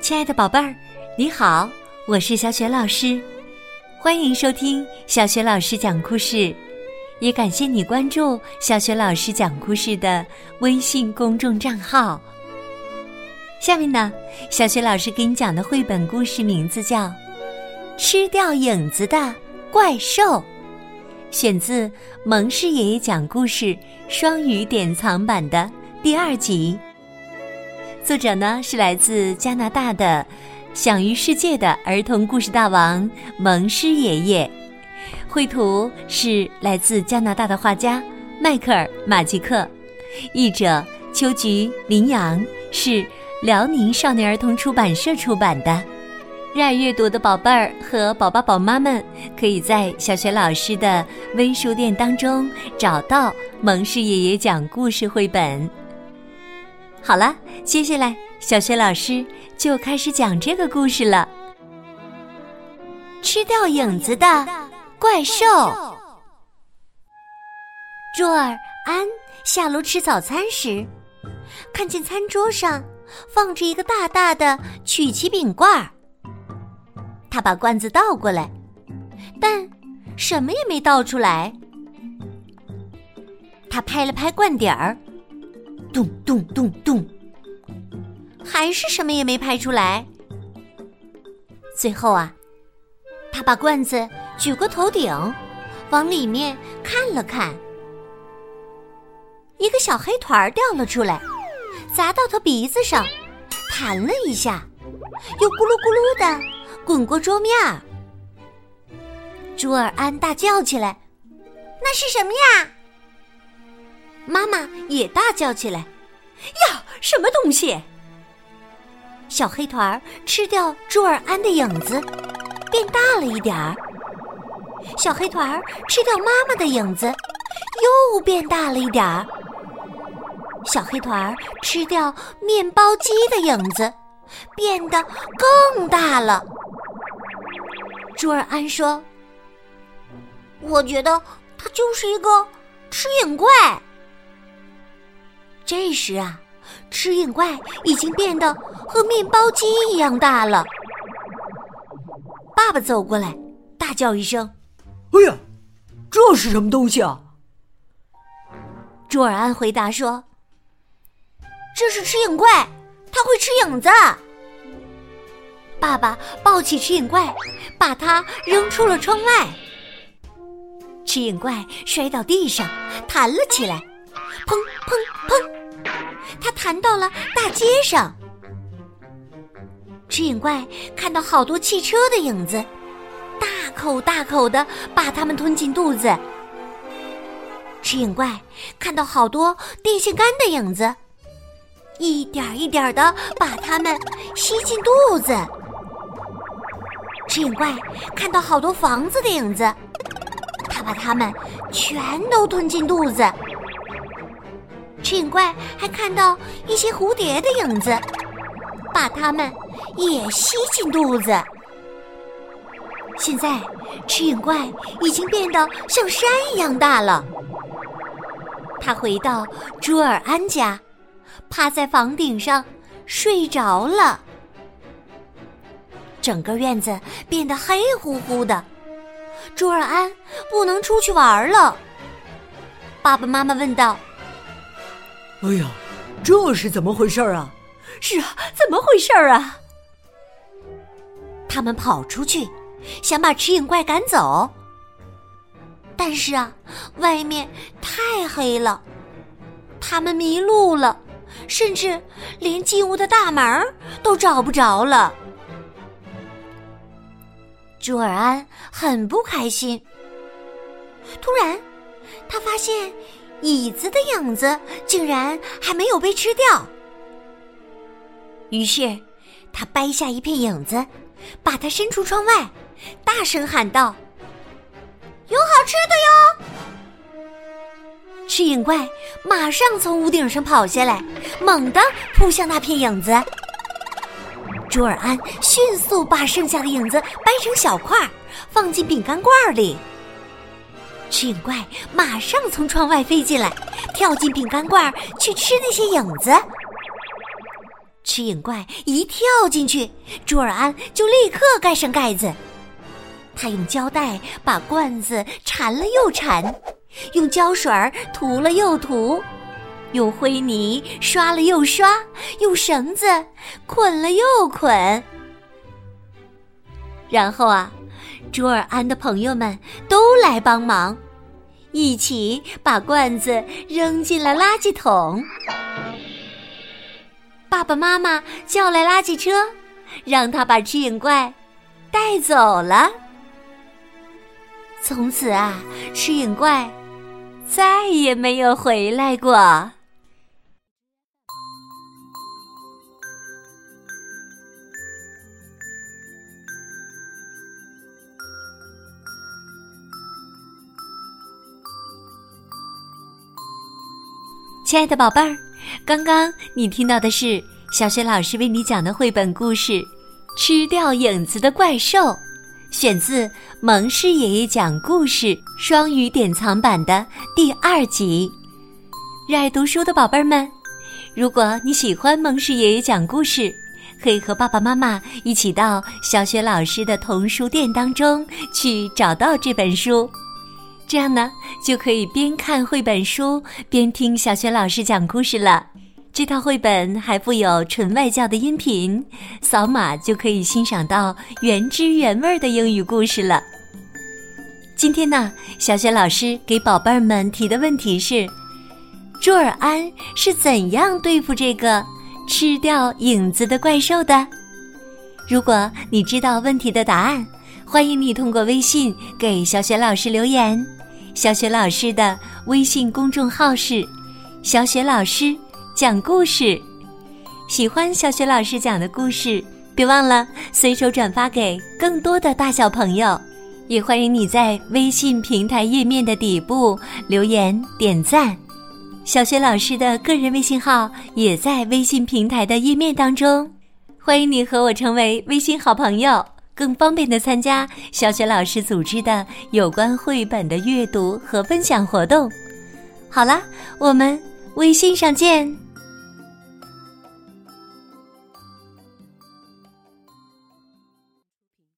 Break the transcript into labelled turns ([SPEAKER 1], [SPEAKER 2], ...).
[SPEAKER 1] 亲爱的宝贝儿，你好，我是小雪老师，欢迎收听小雪老师讲故事，也感谢你关注小雪老师讲故事的微信公众账号。下面呢，小雪老师给你讲的绘本故事名字叫《吃掉影子的怪兽》，选自蒙氏爷爷讲故事双语典藏版的第二集。作者呢是来自加拿大的享誉世界的儿童故事大王蒙师爷爷，绘图是来自加拿大的画家迈克尔马吉克，译者秋菊林阳，是辽宁少年儿童出版社出版的。热爱阅读的宝贝儿和宝宝宝妈们，可以在小学老师的微书店当中找到蒙氏爷爷讲故事绘本。好了，接下来小雪老师就开始讲这个故事了。吃掉影子的怪兽。卓尔安下楼吃早餐时，看见餐桌上放着一个大大的曲奇饼罐儿。他把罐子倒过来，但什么也没倒出来。他拍了拍罐底儿。咚咚咚咚，还是什么也没拍出来。最后啊，他把罐子举过头顶，往里面看了看，一个小黑团掉了出来，砸到他鼻子上，弹了一下，又咕噜咕噜的滚过桌面儿。朱尔安大叫起来：“那是什么呀？”妈妈也大叫起来：“呀，什么东西？”小黑团儿吃掉朱尔安的影子，变大了一点儿。小黑团儿吃掉妈妈的影子，又变大了一点儿。小黑团儿吃掉面包机的影子，变得更大了。朱尔安说：“我觉得它就是一个吃影怪。”这时啊，吃影怪已经变得和面包机一样大了。爸爸走过来，大叫一声：“
[SPEAKER 2] 哎呀，这是什么东西啊？”
[SPEAKER 1] 朱尔安回答说：“这是吃影怪，它会吃影子。”爸爸抱起吃影怪，把它扔出了窗外。吃影怪摔到地上，弹了起来，砰砰砰。弹到了大街上，吃影怪看到好多汽车的影子，大口大口的把它们吞进肚子。吃影怪看到好多电线杆的影子，一点一点的把它们吸进肚子。吃影怪看到好多房子的影子，他把它们全都吞进肚子。吃影怪还看到一些蝴蝶的影子，把它们也吸进肚子。现在，吃影怪已经变得像山一样大了。他回到朱尔安家，趴在房顶上睡着了。整个院子变得黑乎乎的，朱尔安不能出去玩了。爸爸妈妈问道。
[SPEAKER 2] 哎呀，这是怎么回事啊？
[SPEAKER 1] 是啊，怎么回事啊？他们跑出去，想把吃影怪赶走，但是啊，外面太黑了，他们迷路了，甚至连进屋的大门都找不着了。朱尔安很不开心。突然，他发现。椅子的影子竟然还没有被吃掉，于是他掰下一片影子，把它伸出窗外，大声喊道：“有好吃的哟！”吃影怪马上从屋顶上跑下来，猛地扑向那片影子。朱尔安迅速把剩下的影子掰成小块，放进饼干罐里。吃影怪马上从窗外飞进来，跳进饼干罐去吃那些影子。吃影怪一跳进去，朱尔安就立刻盖上盖子。他用胶带把罐子缠了又缠，用胶水涂了又涂，用灰泥刷了又刷，用绳子捆了又捆。然后啊，朱尔安的朋友们都来帮忙，一起把罐子扔进了垃圾桶。爸爸妈妈叫来垃圾车，让他把吃影怪带走了。从此啊，吃影怪再也没有回来过。亲爱的宝贝儿，刚刚你听到的是小雪老师为你讲的绘本故事《吃掉影子的怪兽》。选自蒙氏爷爷讲故事双语典藏版的第二集。热爱读书的宝贝儿们，如果你喜欢蒙氏爷爷讲故事，可以和爸爸妈妈一起到小雪老师的童书店当中去找到这本书。这样呢，就可以边看绘本书边听小雪老师讲故事了。这套绘本还附有纯外教的音频，扫码就可以欣赏到原汁原味的英语故事了。今天呢，小雪老师给宝贝儿们提的问题是：朱尔安是怎样对付这个吃掉影子的怪兽的？如果你知道问题的答案，欢迎你通过微信给小雪老师留言。小雪老师的微信公众号是“小雪老师”。讲故事，喜欢小雪老师讲的故事，别忘了随手转发给更多的大小朋友。也欢迎你在微信平台页面的底部留言点赞。小雪老师的个人微信号也在微信平台的页面当中，欢迎你和我成为微信好朋友，更方便的参加小雪老师组织的有关绘本的阅读和分享活动。好啦，我们微信上见。